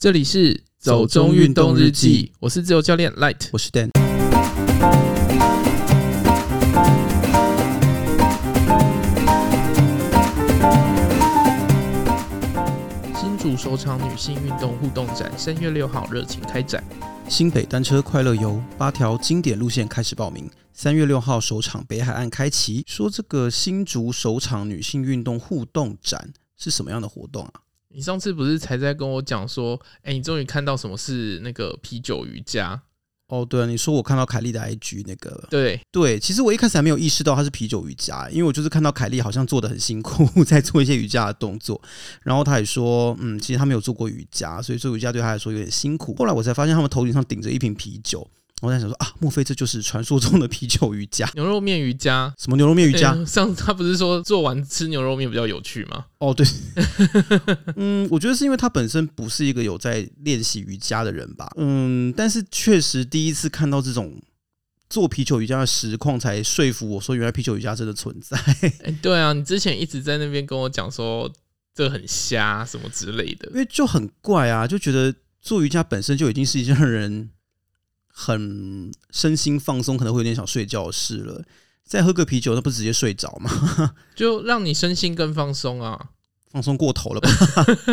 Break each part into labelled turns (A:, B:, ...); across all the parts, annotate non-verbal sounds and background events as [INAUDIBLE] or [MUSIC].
A: 这里是走中运动日记，我是自由教练 Light，
B: 我是 Dan。
A: 新竹首场女性运动互动展，三月六号热情开展。
B: 新北单车快乐游八条经典路线开始报名，三月六号首场北海岸开启。说这个新竹首场女性运动互动展是什么样的活动啊？
A: 你上次不是才在跟我讲说，哎、欸，你终于看到什么是那个啤酒瑜伽？
B: 哦，对啊，你说我看到凯莉的 IG 那个，
A: 对
B: 对，其实我一开始还没有意识到它是啤酒瑜伽，因为我就是看到凯莉好像做的很辛苦，[LAUGHS] 在做一些瑜伽的动作，然后他也说，嗯，其实他没有做过瑜伽，所以做瑜伽对他来说有点辛苦。后来我才发现他们头顶上顶着一瓶啤酒。我在想说啊，莫非这就是传说中的啤酒瑜伽、
A: 牛肉面瑜伽？
B: 什么牛肉面瑜伽？
A: 欸、上次他不是说做完吃牛肉面比较有趣吗？
B: 哦，对，[LAUGHS] 嗯，我觉得是因为他本身不是一个有在练习瑜伽的人吧。嗯，但是确实第一次看到这种做啤酒瑜伽的实况，才说服我说原来啤酒瑜伽真的存在。哎、
A: 欸，对啊，你之前一直在那边跟我讲说这很瞎什么之类的，
B: 因为就很怪啊，就觉得做瑜伽本身就已经是一件让人。很身心放松，可能会有点想睡觉的事了。再喝个啤酒，那不直接睡着吗？[LAUGHS]
A: 就让你身心更放松啊，
B: 放松过头了吧？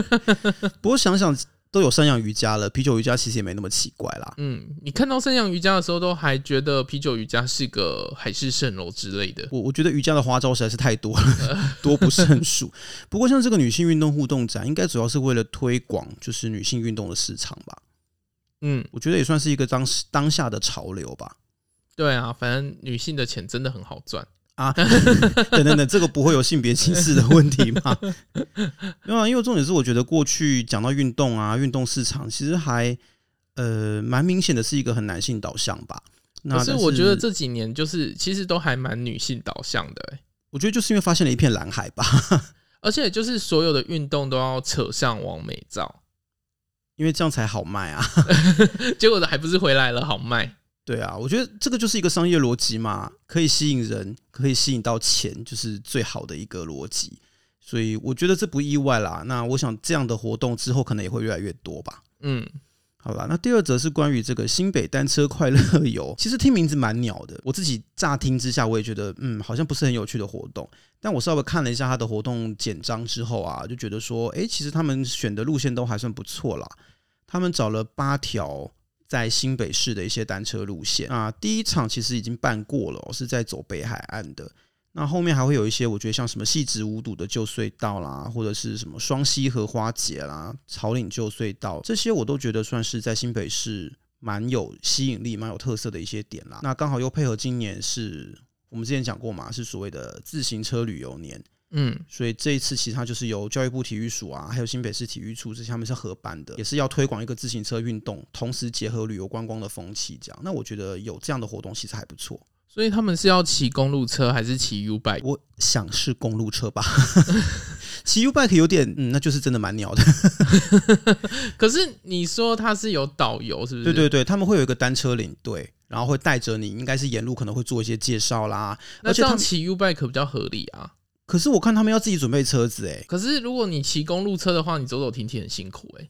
B: [LAUGHS] 不过想想都有山羊瑜伽了，啤酒瑜伽其实也没那么奇怪啦。
A: 嗯，你看到山羊瑜伽的时候，都还觉得啤酒瑜伽是个海市蜃楼之类的。
B: 我我觉得瑜伽的花招实在是太多了，[LAUGHS] 多不胜数。不过像这个女性运动互动展，应该主要是为了推广就是女性运动的市场吧。嗯，我觉得也算是一个当时当下的潮流吧。
A: 对啊，反正女性的钱真的很好赚啊！[LAUGHS]
B: 等等等，这个不会有性别歧视的问题吗？[LAUGHS] 没有啊因为重点是，我觉得过去讲到运动啊，运动市场其实还呃蛮明显的是一个很男性导向吧。那
A: 可是我觉得这几年就是其实都还蛮女性导向的，欸。
B: 我觉得就是因为发现了一片蓝海吧，[LAUGHS]
A: 而且就是所有的运动都要扯上王美照。
B: 因为这样才好卖啊，[LAUGHS]
A: 结果还不是回来了好卖？
B: 对啊，我觉得这个就是一个商业逻辑嘛，可以吸引人，可以吸引到钱，就是最好的一个逻辑。所以我觉得这不意外啦。那我想这样的活动之后可能也会越来越多吧。嗯。好吧，那第二则是关于这个新北单车快乐游。[LAUGHS] 其实听名字蛮鸟的，我自己乍听之下，我也觉得，嗯，好像不是很有趣的活动。但我稍微看了一下他的活动简章之后啊，就觉得说，哎，其实他们选的路线都还算不错啦。他们找了八条在新北市的一些单车路线啊。第一场其实已经办过了，是在走北海岸的。那后面还会有一些，我觉得像什么细直无堵的旧隧道啦，或者是什么双溪荷花节啦、草岭旧隧道，这些我都觉得算是在新北市蛮有吸引力、蛮有特色的一些点啦。那刚好又配合今年是我们之前讲过嘛，是所谓的自行车旅游年，嗯，所以这一次其实它就是由教育部体育署啊，还有新北市体育处这些他们是合办的，也是要推广一个自行车运动，同时结合旅游观光的风气，这样。那我觉得有这样的活动其实还不错。
A: 所以他们是要骑公路车还是骑 U bike？
B: 我想是公路车吧，[LAUGHS] 骑 U bike 有点，嗯，那就是真的蛮鸟的。[LAUGHS]
A: 可是你说他是有导游，是不是？
B: 对对对，他们会有一个单车领队，然后会带着你，应该是沿路可能会做一些介绍啦。
A: 那这样骑 U bike 比较合理啊。
B: 可是我看他们要自己准备车子，欸，哎。
A: 可是如果你骑公路车的话，你走走停停很辛苦，欸，哎。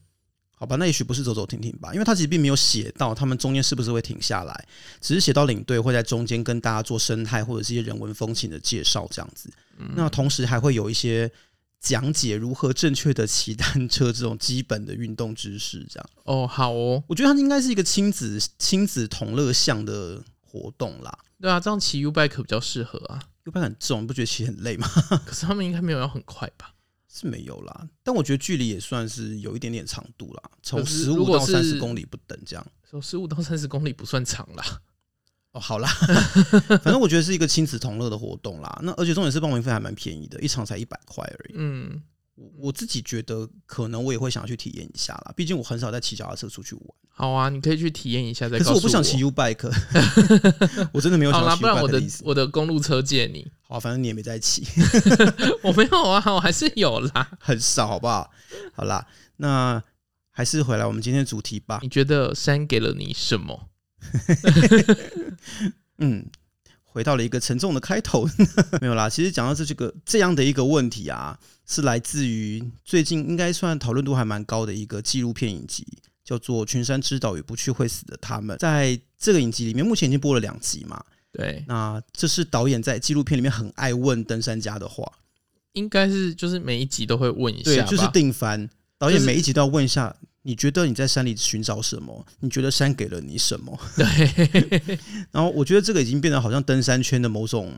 B: 好吧，那也许不是走走停停吧，因为他其实并没有写到他们中间是不是会停下来，只是写到领队会在中间跟大家做生态或者是一些人文风情的介绍这样子。嗯、那同时还会有一些讲解如何正确的骑单车这种基本的运动知识这样。
A: 哦，好哦，
B: 我觉得它应该是一个亲子亲子同乐项的活动啦。
A: 对啊，这样骑 U bike 比较适合啊
B: ，U bike 很重，你不觉得骑很累吗？[LAUGHS]
A: 可是他们应该没有要很快吧？
B: 是没有啦，但我觉得距离也算是有一点点长度啦，从十五到三十公里不等这样。
A: 从十五到三十公里不算长啦。[LAUGHS]
B: 哦，好啦，反正我觉得是一个亲子同乐的活动啦。那而且重点是报名费还蛮便宜的，一场才一百块而已。嗯。我自己觉得，可能我也会想要去体验一下啦。毕竟我很少在骑脚踏车出去玩。
A: 好啊，你可以去体验一下再。
B: 可是我不想骑 U bike，[LAUGHS] 我真的没有想骑 U bike 的意思。好啦，不然
A: 我的我的公路车借你。
B: 好，反正你也没在骑。[LAUGHS] [LAUGHS]
A: 我没有啊，我还是有啦，
B: 很少，好不好？好啦，那还是回来我们今天的主题吧。
A: 你觉得山给了你什么？
B: 嗯，回到了一个沉重的开头，没有啦。其实讲到这这个这样的一个问题啊，是来自于最近应该算讨论度还蛮高的一个纪录片影集，叫做《群山之岛也不去会死的他们》。在这个影集里面，目前已经播了两集嘛。
A: 对，
B: 那这是导演在纪录片里面很爱问登山家的话，
A: 应该是就是每一集都会问一下，
B: 对，就是定番。导演每一集都要问一下。你觉得你在山里寻找什么？你觉得山给了你什么？[LAUGHS]
A: 对。[LAUGHS]
B: 然后我觉得这个已经变得好像登山圈的某种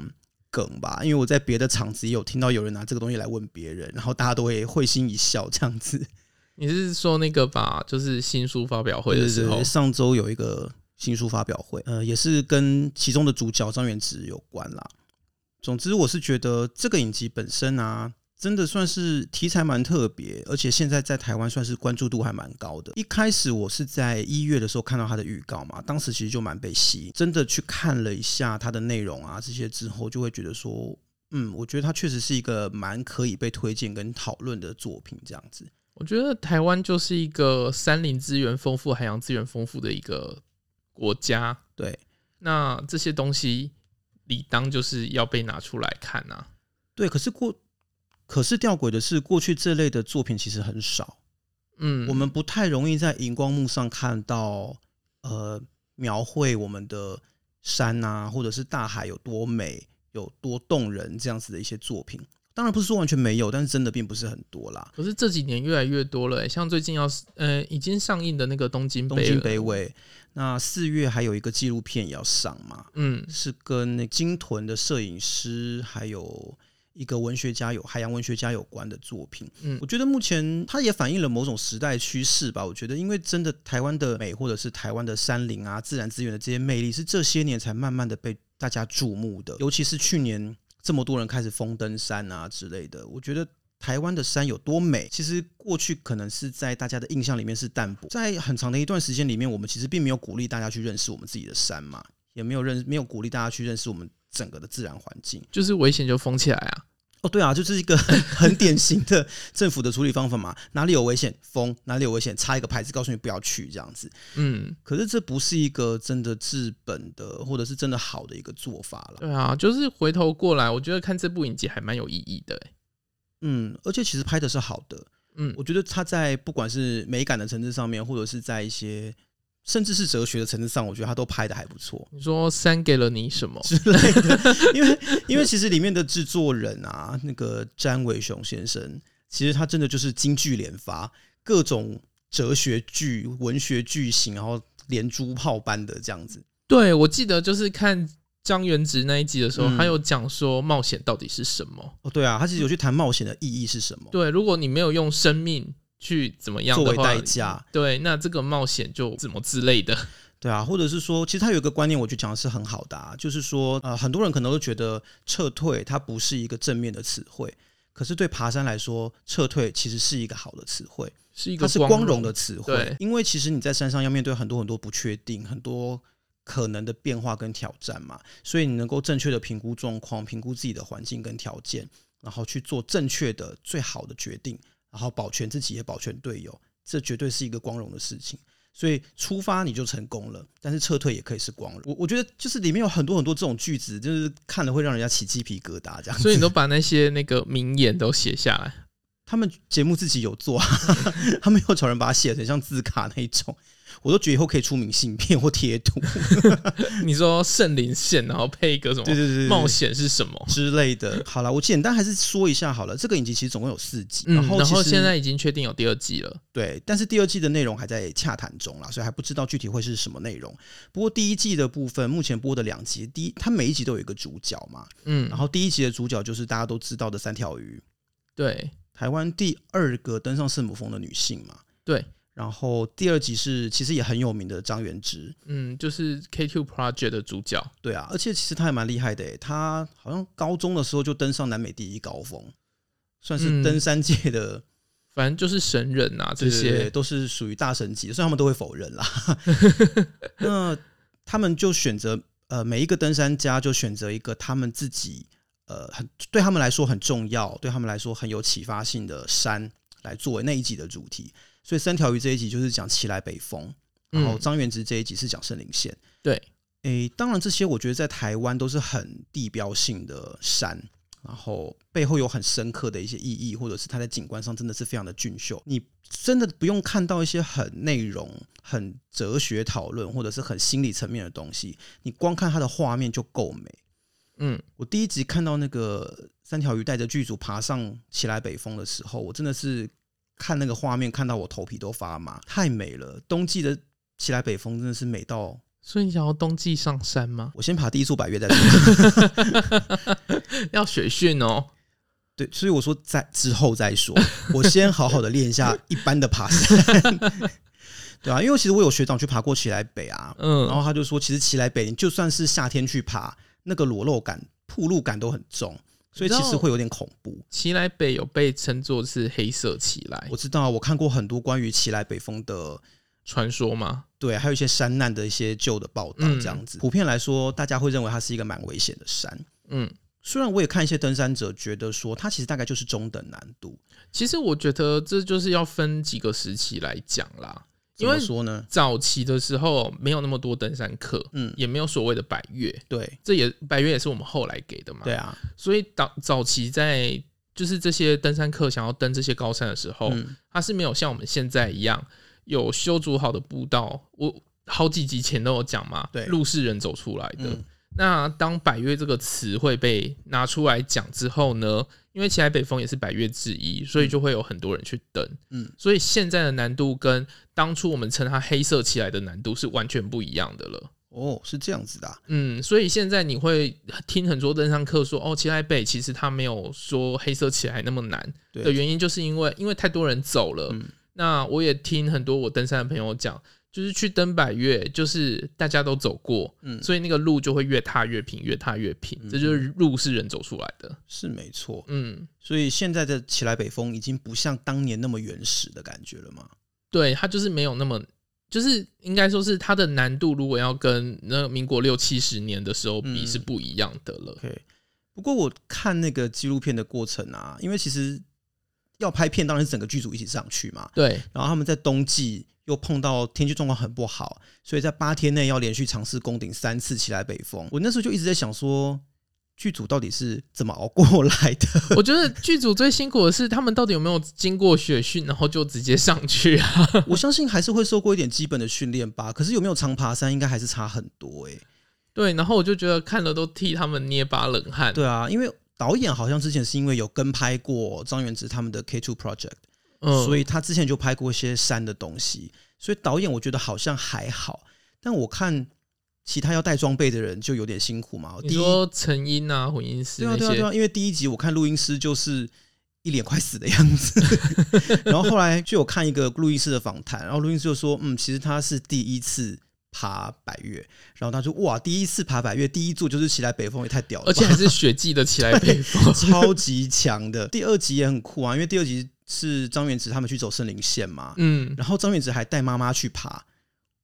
B: 梗吧，因为我在别的场子也有听到有人拿这个东西来问别人，然后大家都会会心一笑这样子。[LAUGHS]
A: 你是说那个吧？就是新书发表会的时候，
B: 上周有一个新书发表会，呃，也是跟其中的主角张元直有关啦。总之，我是觉得这个影集本身啊。真的算是题材蛮特别，而且现在在台湾算是关注度还蛮高的。一开始我是在一月的时候看到它的预告嘛，当时其实就蛮被吸引，真的去看了一下它的内容啊这些之后，就会觉得说，嗯，我觉得它确实是一个蛮可以被推荐跟讨论的作品。这样子，
A: 我觉得台湾就是一个山林资源丰富、海洋资源丰富的一个国家。
B: 对，
A: 那这些东西理当就是要被拿出来看啊。
B: 对，可是过。可是吊诡的是，过去这类的作品其实很少，嗯，我们不太容易在荧光幕上看到，呃，描绘我们的山啊，或者是大海有多美、有多动人这样子的一些作品。当然不是说完全没有，但是真的并不是很多啦。
A: 可是这几年越来越多了，像最近要呃已经上映的那个东京
B: 东京北纬，那四月还有一个纪录片也要上嘛，嗯，是跟那鲸豚的摄影师还有。一个文学家有海洋文学家有关的作品，嗯，我觉得目前它也反映了某种时代趋势吧。我觉得，因为真的台湾的美，或者是台湾的山林啊、自然资源的这些魅力，是这些年才慢慢的被大家注目的。尤其是去年这么多人开始疯登山啊之类的，我觉得台湾的山有多美，其实过去可能是在大家的印象里面是淡薄。在很长的一段时间里面，我们其实并没有鼓励大家去认识我们自己的山嘛，也没有认没有鼓励大家去认识我们。整个的自然环境，
A: 就是危险就封起来啊！
B: 哦，对啊，就是一个很 [LAUGHS] 很典型的政府的处理方法嘛。哪里有危险封，哪里有危险插一个牌子告诉你不要去这样子。嗯，可是这不是一个真的治本的，或者是真的好的一个做法了。
A: 对啊，就是回头过来，我觉得看这部影集还蛮有意义的。
B: 嗯，而且其实拍的是好的。嗯，我觉得他在不管是美感的层次上面，或者是在一些。甚至是哲学的层次上，我觉得他都拍的还不错。
A: 你说三给了你什么 [LAUGHS]
B: 之类的？因为因为其实里面的制作人啊，那个詹伟雄先生，其实他真的就是京剧连发，各种哲学剧、文学剧型，然后连珠炮般的这样子。
A: 对，我记得就是看张元直那一集的时候，他有讲说冒险到底是什么？
B: 哦，对啊，他其实有去谈冒险的意义是什么？
A: 对，如果你没有用生命。去怎么样
B: 作为代价？
A: 对，那这个冒险就怎么之类的，
B: 对啊，或者是说，其实他有一个观念，我觉得讲的是很好的啊，就是说，呃，很多人可能都觉得撤退它不是一个正面的词汇，可是对爬山来说，撤退其实是一个好的词汇，
A: 是一个
B: 它是光荣的词
A: 汇，
B: 因为其实你在山上要面对很多很多不确定，很多可能的变化跟挑战嘛，所以你能够正确的评估状况，评估自己的环境跟条件，然后去做正确的最好的决定。然后保全自己也保全队友，这绝对是一个光荣的事情。所以出发你就成功了，但是撤退也可以是光荣。我我觉得就是里面有很多很多这种句子，就是看了会让人家起鸡皮疙瘩这样。
A: 所以你都把那些那个名言都写下来。
B: 他们节目自己有做，[LAUGHS] 他们有找人把它写成像字卡那一种。我都觉得以后可以出明信片或贴图。[LAUGHS]
A: 你说圣灵线，然后配一个什么？对对对，冒险是什么
B: 之类的。好了，我简单还是说一下好了。这个影集其实总共有四集，
A: 然后然后现在已经确定有第二季了。
B: 对，但是第二季的内容还在洽谈中啦，所以还不知道具体会是什么内容。不过第一季的部分，目前播的两集，第一，它每一集都有一个主角嘛。嗯，然后第一集的主角就是大家都知道的三条鱼。
A: 对，
B: 台湾第二个登上圣母峰的女性嘛。
A: 对。
B: 然后第二集是其实也很有名的张元芝，
A: 嗯，就是 KQ Project 的主角，
B: 对啊，而且其实他还蛮厉害的诶，他好像高中的时候就登上南美第一高峰，算是登山界的，嗯、
A: 反正就是神人呐、啊，这些都是属于大神级，虽然他们都会否认啦。[LAUGHS] 那他们就选择呃，每一个登山家就选择一个他们自己呃很对他们来说很重要，对他们来说很有启发性的山来作为那一集的主题。所以三条鱼这一集就是讲奇来北风，然后张元直这一集是讲圣林线。对，
B: 诶，当然这些我觉得在台湾都是很地标性的山。然后背后有很深刻的一些意义，或者是它在景观上真的是非常的俊秀。你真的不用看到一些很内容、很哲学讨论，或者是很心理层面的东西，你光看它的画面就够美。
A: 嗯，
B: 我第一集看到那个三条鱼带着剧组爬上奇来北峰的时候，我真的是看那个画面看到我头皮都发麻，太美了。冬季的奇来北峰真的是美到。
A: 所以你想要冬季上山吗？
B: 我先爬第一座百岳再说。
A: 要雪训哦。
B: 对，所以我说在之后再说。我先好好的练一下一般的爬山。[LAUGHS] 对啊，因为其实我有学长去爬过奇来北啊，嗯，然后他就说，其实奇来北你就算是夏天去爬，那个裸露感、铺露感都很重，所以其实会有点恐怖。
A: 奇莱北有被称作是黑色奇莱，
B: 我知道，我看过很多关于奇莱北风的。
A: 传说嘛？
B: 对，还有一些山难的一些旧的报道，这样子。嗯、普遍来说，大家会认为它是一个蛮危险的山。
A: 嗯，
B: 虽然我也看一些登山者觉得说，它其实大概就是中等难度。
A: 其实我觉得这就是要分几个时期来讲啦。
B: 怎么说呢？
A: 早期的时候没有那么多登山客，嗯，也没有所谓的百越。
B: 对，
A: 这也百越也是我们后来给的嘛。
B: 对啊，
A: 所以早早期在就是这些登山客想要登这些高山的时候，嗯、它是没有像我们现在一样。有修筑好的步道，我好几集前都有讲嘛。对，路是人走出来的。嗯、那当百越这个词汇被拿出来讲之后呢，因为奇来北峰也是百岳之一，所以就会有很多人去登。嗯，所以现在的难度跟当初我们称它黑色起来的难度是完全不一样的了。
B: 哦，是这样子的、啊。
A: 嗯，所以现在你会听很多登山客说，哦，奇来北其实它没有说黑色起来那么难的原因，就是因为因为太多人走了。嗯那我也听很多我登山的朋友讲，就是去登百越，就是大家都走过，嗯，所以那个路就会越踏越平，越踏越平，这就是路是人走出来的，
B: 是没错，
A: 嗯，
B: 所以现在的起来北风已经不像当年那么原始的感觉了吗？
A: 对，它就是没有那么，就是应该说是它的难度，如果要跟那民国六七十年的时候比，是不一样的了。
B: 对，不过我看那个纪录片的过程啊，因为其实。要拍片，当然是整个剧组一起上去嘛。
A: 对。
B: 然后他们在冬季又碰到天气状况很不好，所以在八天内要连续尝试攻顶三次起来北风。我那时候就一直在想说，剧组到底是怎么熬过来的？
A: 我觉得剧组最辛苦的是他们到底有没有经过雪训，然后就直接上去啊？[LAUGHS]
B: 我相信还是会受过一点基本的训练吧。可是有没有常爬山，应该还是差很多哎、欸。
A: 对，然后我就觉得看了都替他们捏把冷汗。
B: 对啊，因为。导演好像之前是因为有跟拍过张元直他们的 K Two Project，嗯，所以他之前就拍过一些山的东西，所以导演我觉得好像还好，但我看其他要带装备的人就有点辛苦嘛。
A: 你说成音啊，混音师
B: 对啊对啊对啊，因为第一集我看录音师就是一脸快死的样子，[LAUGHS] 然后后来就有看一个录音师的访谈，然后录音师就说，嗯，其实他是第一次。爬百岳，然后他说：“哇，第一次爬百岳，第一座就是起来北峰，也太屌了，
A: 而且还是雪季的起来北峰，[LAUGHS]
B: 超级强的。第二集也很酷啊，因为第二集是张元直他们去走圣林线嘛，嗯，然后张元直还带妈妈去爬，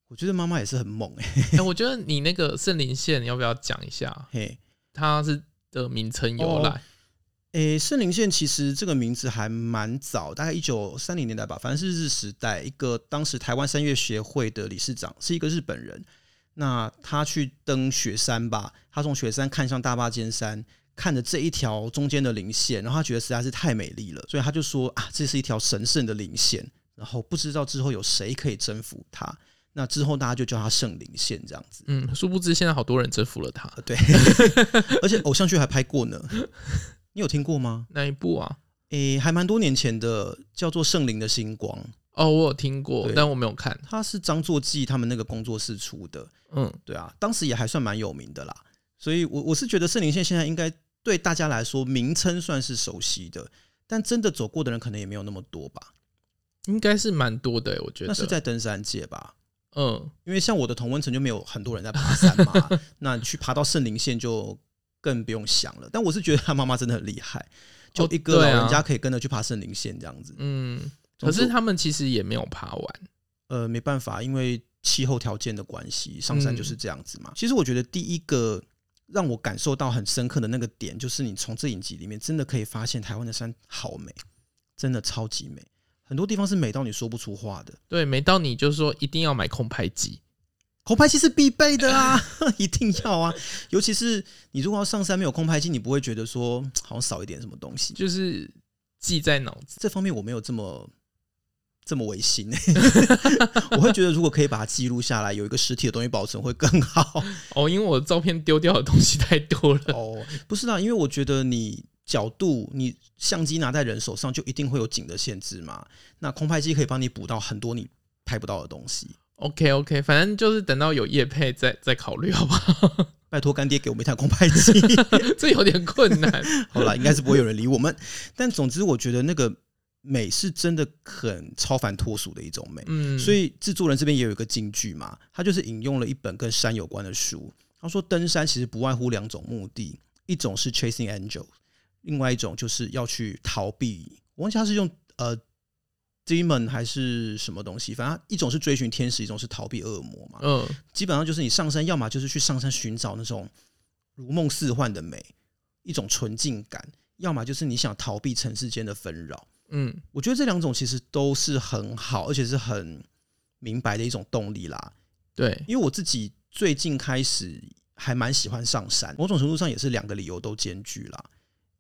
B: 我觉得妈妈也是很猛哎、欸。
A: 我觉得你那个圣林线你要不要讲一下？嘿，它是的名称由来。”
B: 诶，圣林线其实这个名字还蛮早，大概一九三零年代吧，反正是日治时代。一个当时台湾山岳协会的理事长是一个日本人，那他去登雪山吧，他从雪山看向大霸尖山，看着这一条中间的零线，然后他觉得实在是太美丽了，所以他就说啊，这是一条神圣的零线，然后不知道之后有谁可以征服它，那之后大家就叫它圣灵线这样子。
A: 嗯，殊不知现在好多人征服了它，
B: 对，[LAUGHS] 而且偶像剧还拍过呢。你有听过吗？
A: 哪一部啊？
B: 诶、欸，还蛮多年前的，叫做《圣灵的星光》。
A: 哦，我有听过，但我没有看。
B: 它是张作骥他们那个工作室出的。嗯，对啊，当时也还算蛮有名的啦。所以我，我我是觉得圣灵线现在应该对大家来说名称算是熟悉的，但真的走过的人可能也没有那么多吧。
A: 应该是蛮多的，我觉得。
B: 那是在登山界吧？
A: 嗯，
B: 因为像我的同温层就没有很多人在爬山嘛。[LAUGHS] 那去爬到圣灵线就。更不用想了，但我是觉得他妈妈真的很厉害，就一个老人家可以跟着去爬圣灵线这样子。
A: 嗯，可是他们其实也没有爬完，
B: 呃，没办法，因为气候条件的关系，上山就是这样子嘛。其实我觉得第一个让我感受到很深刻的那个点，就是你从这影集里面真的可以发现台湾的山好美，真的超级美，很多地方是美到你说不出话的。
A: 对，美到你就是说一定要买空拍机。
B: 空拍机是必备的啊，[LAUGHS] 一定要啊！尤其是你如果要上山没有空拍机，你不会觉得说好像少一点什么东西，
A: 就是记在脑子。
B: 这方面我没有这么这么违心，[LAUGHS] 我会觉得如果可以把它记录下来，有一个实体的东西保存会更好。[LAUGHS]
A: 哦，因为我的照片丢掉的东西太多了。[LAUGHS]
B: 哦，不是啦，因为我觉得你角度，你相机拿在人手上就一定会有景的限制嘛。那空拍机可以帮你补到很多你拍不到的东西。
A: OK OK，反正就是等到有叶配再再考虑，好不好？
B: 拜托干爹给我们一台空拍机，
A: 这有点困难。
B: 好啦，应该是不会有人理我们。但总之，我觉得那个美是真的很超凡脱俗的一种美。嗯，所以制作人这边也有一个金句嘛，他就是引用了一本跟山有关的书。他说，登山其实不外乎两种目的，一种是 chasing angel，另外一种就是要去逃避。我忘记他是用呃。Demon 还是什么东西？反正一种是追寻天使，一种是逃避恶魔嘛。嗯，基本上就是你上山，要么就是去上山寻找那种如梦似幻的美，一种纯净感；要么就是你想逃避尘世间的纷扰。嗯，我觉得这两种其实都是很好，而且是很明白的一种动力啦。
A: 对，
B: 因为我自己最近开始还蛮喜欢上山，某种程度上也是两个理由都兼具啦。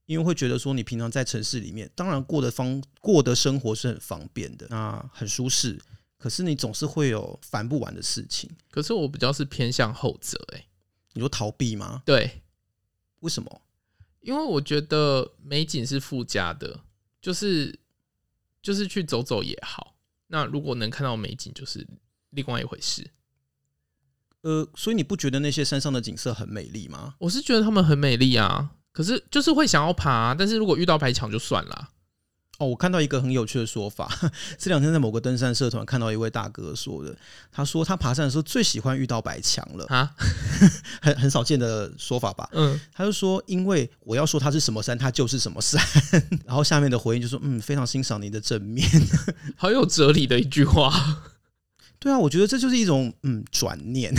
B: 因为会觉得说，你平常在城市里面，当然过的方过的生活是很方便的，那很舒适。可是你总是会有烦不完的事情。
A: 可是我比较是偏向后者，欸，哎，
B: 你说逃避吗？
A: 对，
B: 为什么？
A: 因为我觉得美景是附加的，就是就是去走走也好。那如果能看到美景，就是另外一回事。
B: 呃，所以你不觉得那些山上的景色很美丽吗？
A: 我是觉得他们很美丽啊。可是就是会想要爬，啊，但是如果遇到白墙就算了。
B: 哦，我看到一个很有趣的说法，这两天在某个登山社团看到一位大哥说的，他说他爬山的时候最喜欢遇到白墙了啊，[LAUGHS] 很很少见的说法吧？嗯，他就说，因为我要说它是什么山，它就是什么山。[LAUGHS] 然后下面的回应就说，嗯，非常欣赏你的正面，[LAUGHS]
A: 好有哲理的一句话。
B: 对啊，我觉得这就是一种嗯转念，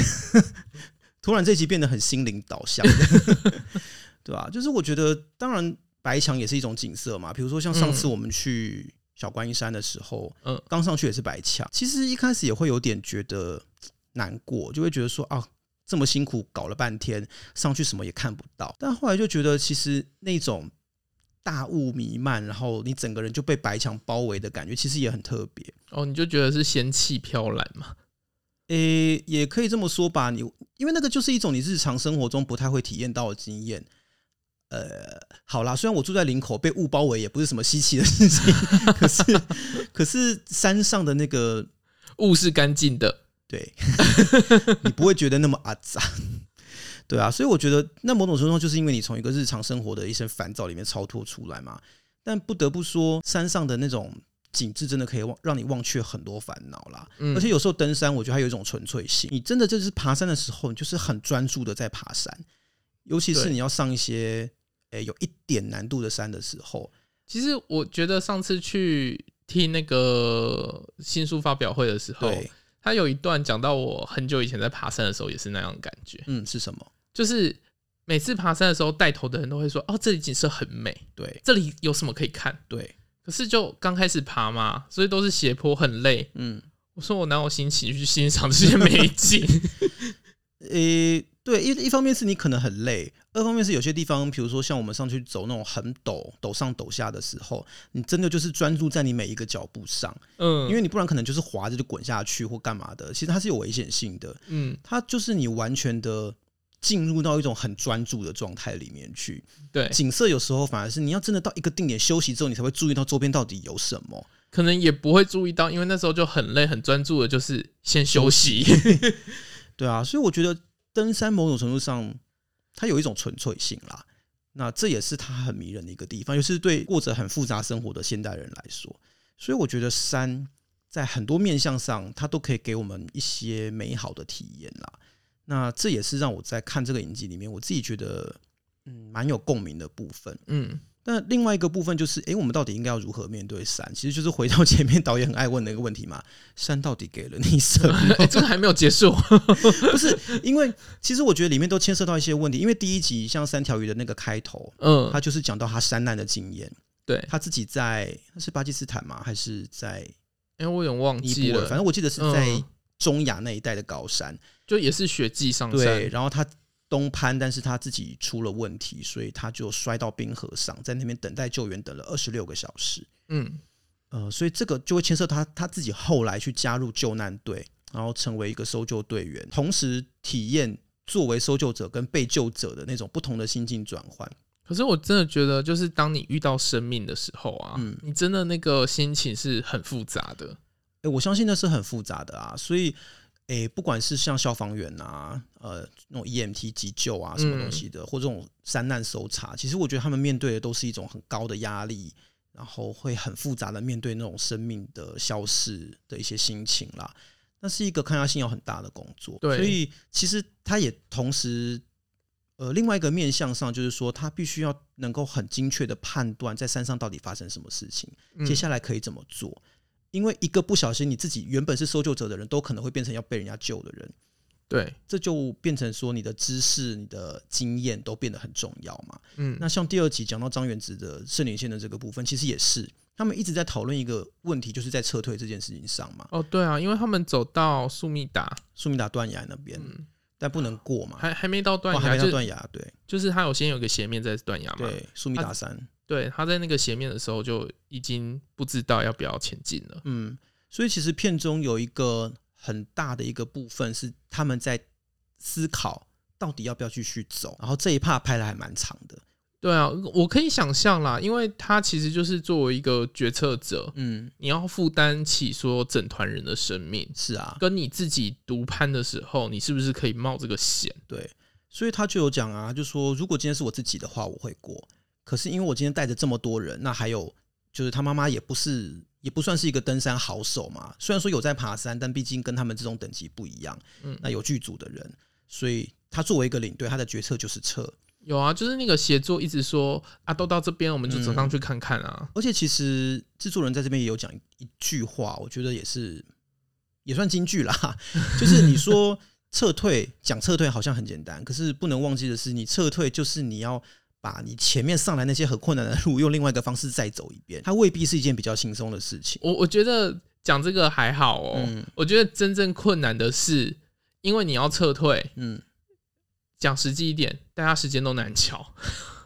B: 突然这集变得很心灵导向。对吧？就是我觉得，当然白墙也是一种景色嘛。比如说像上次我们去小观音山的时候，嗯，刚上去也是白墙。其实一开始也会有点觉得难过，就会觉得说啊，这么辛苦搞了半天，上去什么也看不到。但后来就觉得，其实那种大雾弥漫，然后你整个人就被白墙包围的感觉，其实也很特别。
A: 哦，你就觉得是仙气飘然嘛？
B: 诶，也可以这么说吧。你因为那个就是一种你日常生活中不太会体验到的经验。呃，好啦，虽然我住在林口，被雾包围也不是什么稀奇的事情，可是，可是山上的那个
A: 雾是干净的，
B: 对，[LAUGHS] 你不会觉得那么阿杂，对啊，所以我觉得那某种程度上就是因为你从一个日常生活的一些烦躁里面超脱出来嘛。但不得不说，山上的那种景致真的可以忘让你忘却很多烦恼啦。嗯，而且有时候登山，我觉得还有一种纯粹性，你真的就是爬山的时候，你就是很专注的在爬山，尤其是你要上一些。诶，有一点难度的山的时候，
A: 其实我觉得上次去听那个新书发表会的时候，他有一段讲到我很久以前在爬山的时候也是那样的感觉。
B: 嗯，是什么？
A: 就是每次爬山的时候，带头的人都会说：“哦，这里景色很美。”
B: 对，
A: 这里有什么可以看？
B: 对。
A: 可是就刚开始爬嘛，所以都是斜坡，很累。嗯，我说我哪有心情去欣赏这些美景？[LAUGHS]
B: 诶。对，一一方面是你可能很累，二方面是有些地方，比如说像我们上去走那种很陡、陡上陡下的时候，你真的就是专注在你每一个脚步上，嗯，因为你不然可能就是滑着就滚下去或干嘛的，其实它是有危险性的，嗯，它就是你完全的进入到一种很专注的状态里面去，
A: 对，
B: 景色有时候反而是你要真的到一个定点休息之后，你才会注意到周边到底有什么，
A: 可能也不会注意到，因为那时候就很累、很专注的，就是先休息，[LAUGHS]
B: 对啊，所以我觉得。登山某种程度上，它有一种纯粹性啦。那这也是它很迷人的一个地方，尤其是对过着很复杂生活的现代人来说。所以我觉得山在很多面向上，它都可以给我们一些美好的体验啦。那这也是让我在看这个影集里面，我自己觉得嗯蛮有共鸣的部分。嗯。那另外一个部分就是，哎，我们到底应该要如何面对山？其实就是回到前面导演很爱问的一个问题嘛：[LAUGHS] 山到底给了你什么？[LAUGHS]
A: 哎，这个还没有结束，[LAUGHS]
B: 不是？因为其实我觉得里面都牵涉到一些问题。因为第一集像三条鱼的那个开头，嗯，他就是讲到他山难的经验，
A: 对，
B: 他自己在是巴基斯坦吗？还是在？
A: 哎，我有点忘记了，
B: 反正我记得是在中亚那一带的高山，
A: 就也是雪季上山。
B: 对，然后他东攀，但是他自己出了问题，所以他就摔到冰河上，在那边等待救援，等了二十六个小时。
A: 嗯，
B: 呃，所以这个就会牵涉他他自己后来去加入救难队，然后成为一个搜救队员，同时体验作为搜救者跟被救者的那种不同的心境转换。
A: 可是我真的觉得，就是当你遇到生命的时候啊，嗯，你真的那个心情是很复杂的。
B: 哎、欸，我相信那是很复杂的啊。所以，哎、欸，不管是像消防员啊，呃，那种 EMT 急救啊，什么东西的，嗯、或这种山难搜查，其实我觉得他们面对的都是一种很高的压力，然后会很复杂的面对那种生命的消逝的一些心情啦。那是一个抗压性要很大的工作。对，所以其实他也同时。呃，另外一个面向上，就是说，他必须要能够很精确的判断在山上到底发生什么事情，接下来可以怎么做。因为一个不小心，你自己原本是搜救者的人都可能会变成要被人家救的人。
A: 对，
B: 这就变成说，你的知识、你的经验都变得很重要嘛。嗯，那像第二集讲到张元直的圣棱线的这个部分，其实也是他们一直在讨论一个问题，就是在撤退这件事情上嘛。
A: 哦，对啊，因为他们走到苏密达，
B: 苏密达断崖那边。嗯但不能过嘛，
A: 还还没到断崖，
B: 哦、还没到断崖，对，
A: 就是他有先有个斜面在断崖嘛，
B: 对，苏密达山，
A: 对，他在那个斜面的时候就已经不知道要不要前进了，
B: 嗯，所以其实片中有一个很大的一个部分是他们在思考到底要不要继续走，然后这一 part 拍的还蛮长的。
A: 对啊，我可以想象啦，因为他其实就是作为一个决策者，嗯，你要负担起说整团人的生命，
B: 是啊，
A: 跟你自己独攀的时候，你是不是可以冒这个险？
B: 对，所以他就有讲啊，就说如果今天是我自己的话，我会过。可是因为我今天带着这么多人，那还有就是他妈妈也不是，也不算是一个登山好手嘛。虽然说有在爬山，但毕竟跟他们这种等级不一样，嗯，那有剧组的人，所以他作为一个领队，他的决策就是撤。
A: 有啊，就是那个协作一直说啊，都到这边，我们就走上去看看啊。
B: 嗯、而且其实制作人在这边也有讲一句话，我觉得也是也算金句啦。[LAUGHS] 就是你说撤退，讲撤退好像很简单，可是不能忘记的是，你撤退就是你要把你前面上来那些很困难的路，用另外一个方式再走一遍，它未必是一件比较轻松的事情。
A: 我我觉得讲这个还好哦，嗯、我觉得真正困难的是，因为你要撤退，嗯。讲实际一点，大家时间都难瞧。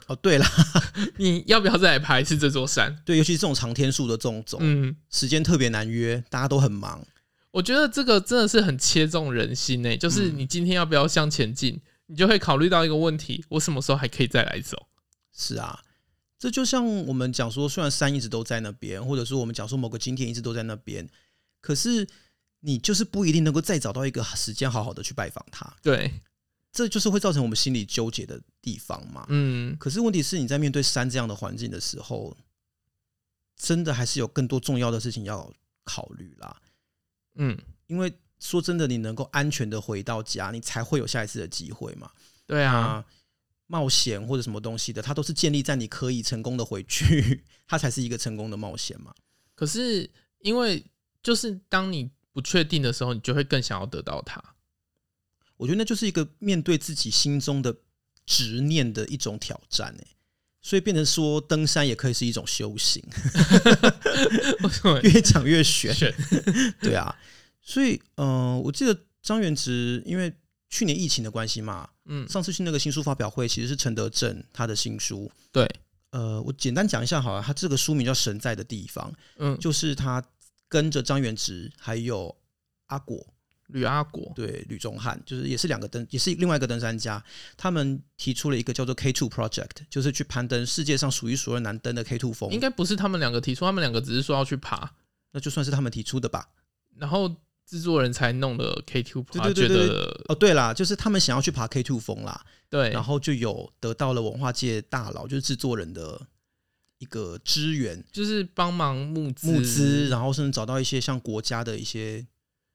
B: 哦，对了，[LAUGHS]
A: 你要不要再来拍一次这座山？
B: 对，尤其是这种长天数的这种走，嗯，时间特别难约，大家都很忙。
A: 我觉得这个真的是很切中人心诶，就是你今天要不要向前进，嗯、你就会考虑到一个问题：我什么时候还可以再来走？
B: 是啊，这就像我们讲说，虽然山一直都在那边，或者说我们讲说某个景点一直都在那边，可是你就是不一定能够再找到一个时间好好的去拜访它。
A: 对。
B: 这就是会造成我们心里纠结的地方嘛。嗯，可是问题是你在面对山这样的环境的时候，真的还是有更多重要的事情要考虑啦。嗯，因为说真的，你能够安全的回到家，你才会有下一次的机会嘛。
A: 对啊，
B: 冒险或者什么东西的，它都是建立在你可以成功的回去，[LAUGHS] 它才是一个成功的冒险嘛。
A: 可是因为就是当你不确定的时候，你就会更想要得到它。
B: 我觉得那就是一个面对自己心中的执念的一种挑战，哎，所以变成说登山也可以是一种修行，[LAUGHS] [LAUGHS] 越讲越玄，对啊，所以嗯、呃，我记得张元直因为去年疫情的关系嘛，嗯，上次去那个新书发表会其实是陈德正他的新书，
A: 对，
B: 呃，我简单讲一下好了，他这个书名叫《神在的地方》，嗯，就是他跟着张元直还有阿果。
A: 吕阿果
B: 对吕宗翰，就是也是两个登，也是另外一个登山家。他们提出了一个叫做 K Two Project，就是去攀登世界上数一数二难登的 K Two 峰。
A: 应该不是他们两个提出，他们两个只是说要去爬，
B: 那就算是他们提出的吧。
A: 然后制作人才弄的 K Two
B: 对对对。哦，对啦，就是他们想要去爬 K Two 峰啦。
A: 对。
B: 然后就有得到了文化界大佬，就是制作人的一个支援，
A: 就是帮忙募资
B: 募资，然后甚至找到一些像国家的一些。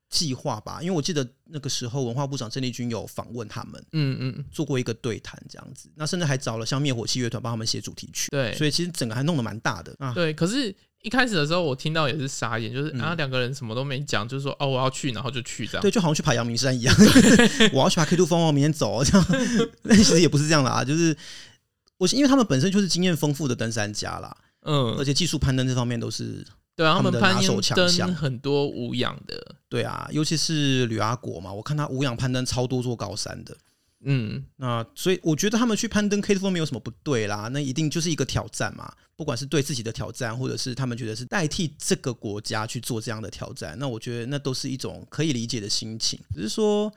B: 计划吧，因为我记得那个时候文化部长郑丽君有访问他们，嗯嗯，做过一个对谈这样子，那甚至还找了像灭火器乐团帮他们写主题曲，
A: 对，
B: 所以其实整个还弄得蛮大的啊。
A: 对，可是一开始的时候我听到也是傻眼，就是啊两个人什么都没讲，就是说哦我要去，然后就去这样，
B: 对，就好像去爬阳明山一样，[LAUGHS] 我要去爬 K Two 峰，我明天走这样，[LAUGHS] 但其实也不是这样的啊，就是我因为他们本身就是经验丰富的登山家啦，嗯，而且技术攀登这方面都是
A: 对啊，他们
B: 的
A: 攀手
B: 强项
A: 很多无氧的，
B: 对啊，尤其是吕阿国嘛，我看他无氧攀登超多座高山的。
A: 嗯，
B: 那所以我觉得他们去攀登 K2 没有什么不对啦，那一定就是一个挑战嘛，不管是对自己的挑战，或者是他们觉得是代替这个国家去做这样的挑战，那我觉得那都是一种可以理解的心情。只是说，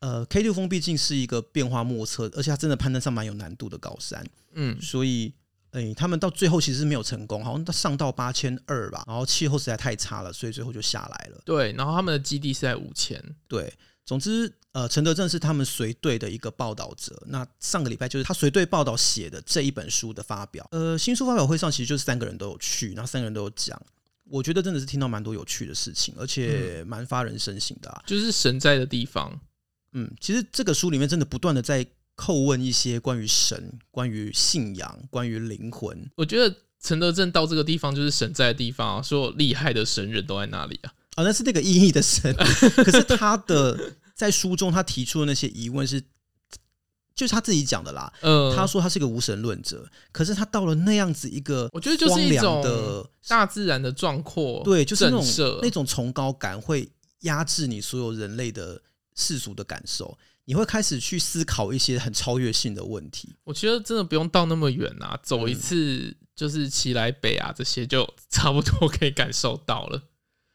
B: 呃，K2 峰毕竟是一个变化莫测，而且它真的攀登上蛮有难度的高山，
A: 嗯，
B: 所以，哎、欸，他们到最后其实是没有成功，好像上到八千二吧，然后气候实在太差了，所以最后就下来了。
A: 对，然后他们的基地是在五千，
B: 对。总之，呃，陈德正是他们随队的一个报道者。那上个礼拜就是他随队报道写的这一本书的发表。呃，新书发表会上其实就是三个人都有去，然后三个人都有讲。我觉得真的是听到蛮多有趣的事情，而且蛮发人深省的啊。
A: 就是神在的地方。
B: 嗯，其实这个书里面真的不断的在叩问一些关于神、关于信仰、关于灵魂。
A: 我觉得陈德正到这个地方就是神在的地方啊，所有厉害的神人都在那里啊。
B: 啊，那是那个意义的神，[LAUGHS] 可是他的在书中他提出的那些疑问是，就是他自己讲的啦。嗯，他说他是个无神论者，可是他到了那样子一个，
A: 我觉得就是一种的大自然的壮阔，
B: 对，就是那种那种崇高感会压制你所有人类的世俗的感受，你会开始去思考一些很超越性的问题。
A: 我觉得真的不用到那么远啊，走一次就是奇来北啊，这些就差不多可以感受到了。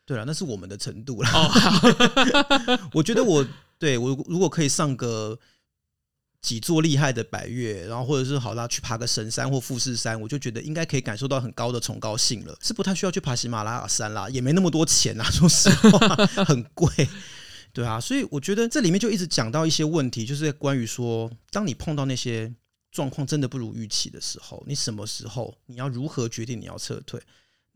B: 对啊，那是我们的程度了。Oh, [LAUGHS] 我觉得我对我如果可以上个几座厉害的百岳，然后或者是好啦，去爬个神山或富士山，我就觉得应该可以感受到很高的崇高性了。是不太需要去爬喜马拉雅山啦，也没那么多钱啊，[LAUGHS] 说实话很贵。对啊，所以我觉得这里面就一直讲到一些问题，就是关于说，当你碰到那些状况真的不如预期的时候，你什么时候你要如何决定你要撤退？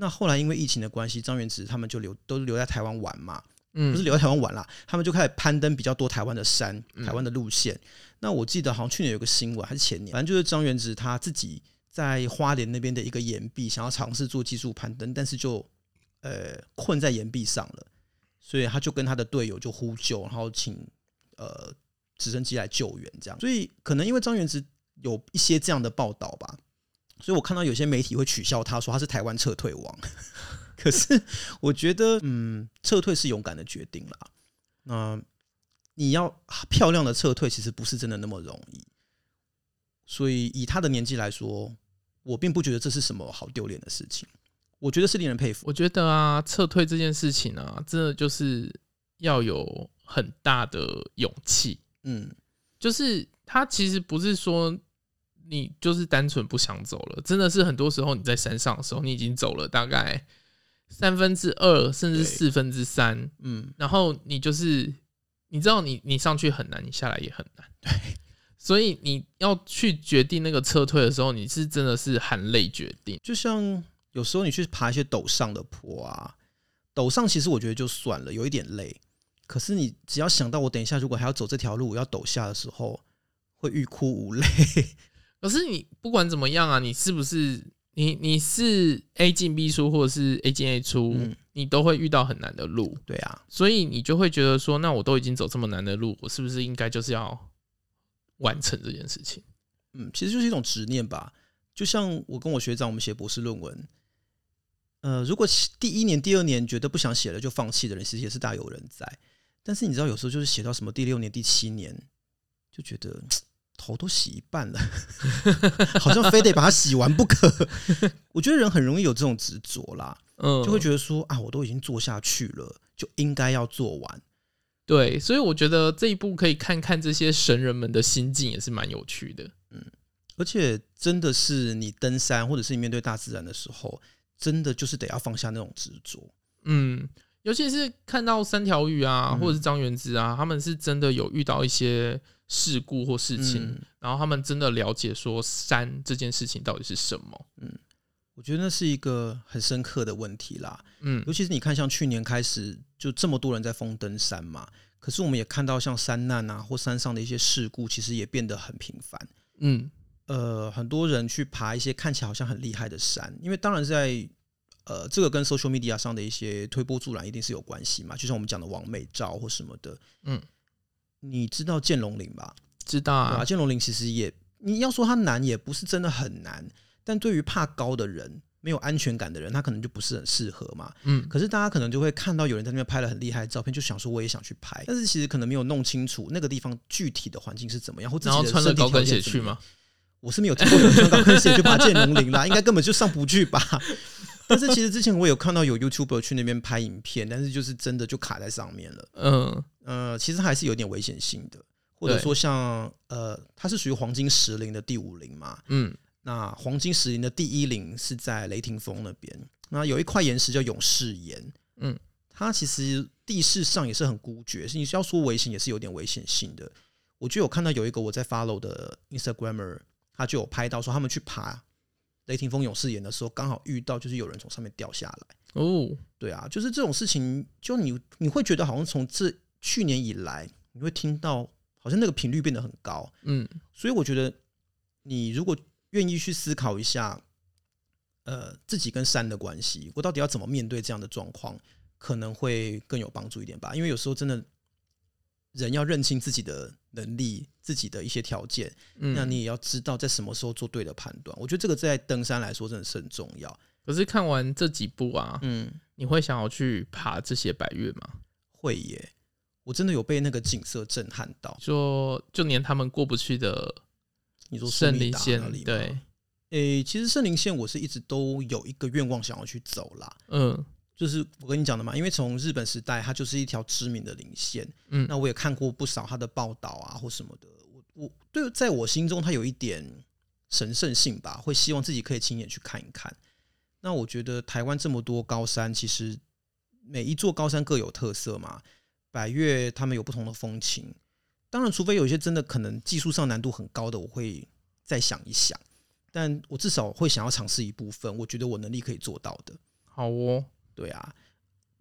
B: 那后来因为疫情的关系，张元直他们就留都留在台湾玩嘛，嗯，不是留在台湾玩啦，他们就开始攀登比较多台湾的山，台湾的路线。那我记得好像去年有个新闻还是前年，反正就是张元直他自己在花莲那边的一个岩壁，想要尝试做技术攀登，但是就呃困在岩壁上了，所以他就跟他的队友就呼救，然后请呃直升机来救援，这样。所以可能因为张元直有一些这样的报道吧。所以我看到有些媒体会取笑他，说他是台湾撤退王。[LAUGHS] 可是我觉得，嗯，撤退是勇敢的决定啦。那你要漂亮的撤退，其实不是真的那么容易。所以以他的年纪来说，我并不觉得这是什么好丢脸的事情。我觉得是令人佩服。
A: 我觉得啊，撤退这件事情啊，真的就是要有很大的勇气。嗯，就是他其实不是说。你就是单纯不想走了，真的是很多时候你在山上的时候，你已经走了大概三分之二甚至四分之三，嗯，然后你就是你知道你你上去很难，你下来也很难，对，[LAUGHS] 所以你要去决定那个撤退的时候，你是真的是含泪决定。
B: 就像有时候你去爬一些陡上的坡啊，陡上其实我觉得就算了，有一点累，可是你只要想到我等一下如果还要走这条路，我要陡下的时候，会欲哭无泪。
A: 可是你不管怎么样啊，你是不是你你是 A 进 B 出，或者是 A 进 A 出，嗯，你都会遇到很难的路。
B: 对啊，
A: 所以你就会觉得说，那我都已经走这么难的路，我是不是应该就是要完成这件事情？
B: 嗯，其实就是一种执念吧。就像我跟我学长，我们写博士论文，呃，如果第一年、第二年觉得不想写了就放弃的人，其实也是大有人在。但是你知道，有时候就是写到什么第六年、第七年，就觉得。头都洗一半了，[LAUGHS] 好像非得把它洗完不可。[LAUGHS] 我觉得人很容易有这种执着啦，嗯，就会觉得说啊，我都已经做下去了，就应该要做完。
A: 对，所以我觉得这一部可以看看这些神人们的心境，也是蛮有趣的。
B: 嗯，而且真的是你登山或者是你面对大自然的时候，真的就是得要放下那种执着。
A: 嗯，尤其是看到三条鱼啊，或者是张元之啊，他们是真的有遇到一些。事故或事情，嗯，然后他们真的了解说山这件事情到底是什么？
B: 嗯，我觉得那是一个很深刻的问题啦。嗯，尤其是你看，像去年开始就这么多人在封登山嘛，可是我们也看到像山难啊或山上的一些事故，其实也变得很频繁。嗯，呃，很多人去爬一些看起来好像很厉害的山，因为当然在呃这个跟 social media 上的一些推波助澜一定是有关系嘛，就像我们讲的网美照或什么的。嗯。你知道剑龙岭吧？
A: 知道啊，
B: 剑龙岭其实也，你要说它难，也不是真的很难。但对于怕高的人，没有安全感的人，他可能就不是很适合嘛。
C: 嗯，
B: 可是大家可能就会看到有人在那边拍了很厉害的照片，就想说我也想去拍，但是其实可能没有弄清楚那个地方具体的环境是怎么样，或自己的
C: 穿了高跟鞋去吗？
B: 我是没有听过有人穿高跟鞋去爬剑龙林啦，[LAUGHS] 应该根本就上不去吧。[LAUGHS] 但是其实之前我有看到有 YouTuber 去那边拍影片，但是就是真的就卡在上面了。
C: 嗯
B: 呃，其实还是有点危险性的，或者说像呃，它是属于黄金石林的第五林嘛。
C: 嗯，
B: 那黄金石林的第一林是在雷霆峰那边，那有一块岩石叫勇士岩。
C: 嗯，
B: 它其实地势上也是很孤绝，你是要说危险也是有点危险性的。我就有看到有一个我在 follow 的 Instagrammer，他就有拍到说他们去爬。雷霆峰勇士岩的时候，刚好遇到就是有人从上面掉下来。
C: 哦，
B: 对啊，就是这种事情，就你你会觉得好像从这去年以来，你会听到好像那个频率变得很高。
C: 嗯，
B: 所以我觉得你如果愿意去思考一下，呃，自己跟山的关系，我到底要怎么面对这样的状况，可能会更有帮助一点吧。因为有时候真的。人要认清自己的能力，自己的一些条件，嗯，那你也要知道在什么时候做对的判断。我觉得这个在登山来说真的是很重要。
C: 可是看完这几部啊，嗯，你会想要去爬这些百岳吗？
B: 会耶，我真的有被那个景色震撼到，
C: 说就连他们过不去的，
B: 你说
C: 圣林线，对，
B: 诶、欸，其实圣林线我是一直都有一个愿望想要去走啦，
C: 嗯。
B: 就是我跟你讲的嘛，因为从日本时代，它就是一条知名的棱线。嗯，那我也看过不少它的报道啊，或什么的。我我对，在我心中，它有一点神圣性吧，会希望自己可以亲眼去看一看。那我觉得台湾这么多高山，其实每一座高山各有特色嘛。百越他们有不同的风情，当然，除非有一些真的可能技术上难度很高的，我会再想一想。但我至少会想要尝试一部分，我觉得我能力可以做到的。
C: 好哦。
B: 对啊，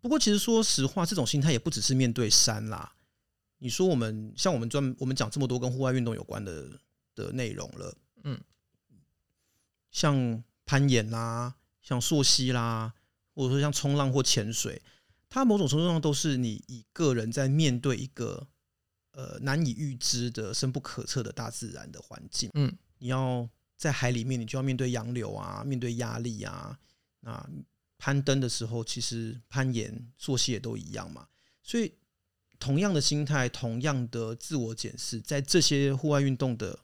B: 不过其实说实话，这种心态也不只是面对山啦。你说我们像我们专我们讲这么多跟户外运动有关的的内容了，嗯，像攀岩啦，像溯溪啦，或者说像冲浪或潜水，它某种程度上都是你以个人在面对一个呃难以预知的深不可测的大自然的环境，嗯，你要在海里面，你就要面对洋流啊，面对压力啊，那。攀登的时候，其实攀岩、溯溪也都一样嘛。所以，同样的心态、同样的自我检视，在这些户外运动的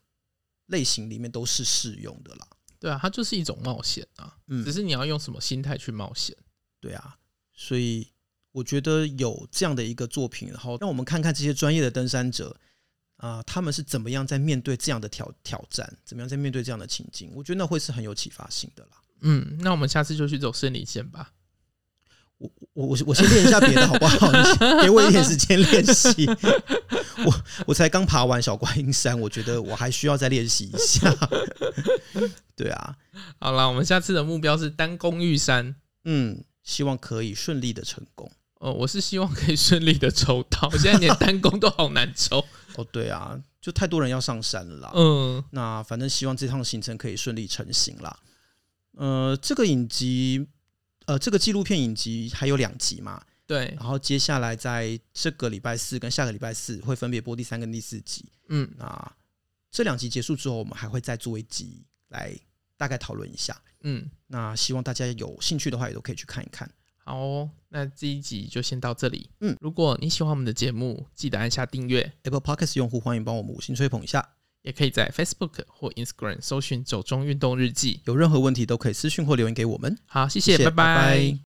B: 类型里面都是适用的啦。
C: 对啊，它就是一种冒险啊。嗯，只是你要用什么心态去冒险。
B: 对啊，所以我觉得有这样的一个作品，然后让我们看看这些专业的登山者啊、呃，他们是怎么样在面对这样的挑挑战，怎么样在面对这样的情境。我觉得那会是很有启发性的啦。
C: 嗯，那我们下次就去走生理线吧。
B: 我我我我先练一下别的好不好？你 [LAUGHS] 给我一点时间练习。我我才刚爬完小观音山，我觉得我还需要再练习一下。[LAUGHS] 对啊，
C: 好了，我们下次的目标是单攻玉山。
B: 嗯，希望可以顺利的成功。
C: 哦，我是希望可以顺利的抽到。我现在连单攻都好难抽。[LAUGHS]
B: 哦，对啊，就太多人要上山了啦。
C: 嗯，
B: 那反正希望这趟行程可以顺利成行啦。呃，这个影集，呃，这个纪录片影集还有两集嘛？
C: 对。
B: 然后接下来在这个礼拜四跟下个礼拜四会分别播第三跟第四集。
C: 嗯，
B: 那这两集结束之后，我们还会再做一集来大概讨论一下。
C: 嗯，
B: 那希望大家有兴趣的话，也都可以去看一看。
C: 好哦，那这一集就先到这里。
B: 嗯，
C: 如果你喜欢我们的节目，记得按下订阅。
B: Apple Podcast 用户欢迎帮我们五星吹捧一下。
C: 也可以在 Facebook 或 Instagram 搜寻“走中运动日记”，
B: 有任何问题都可以私讯或留言给我们。
C: 好，谢谢，谢谢拜拜。拜拜。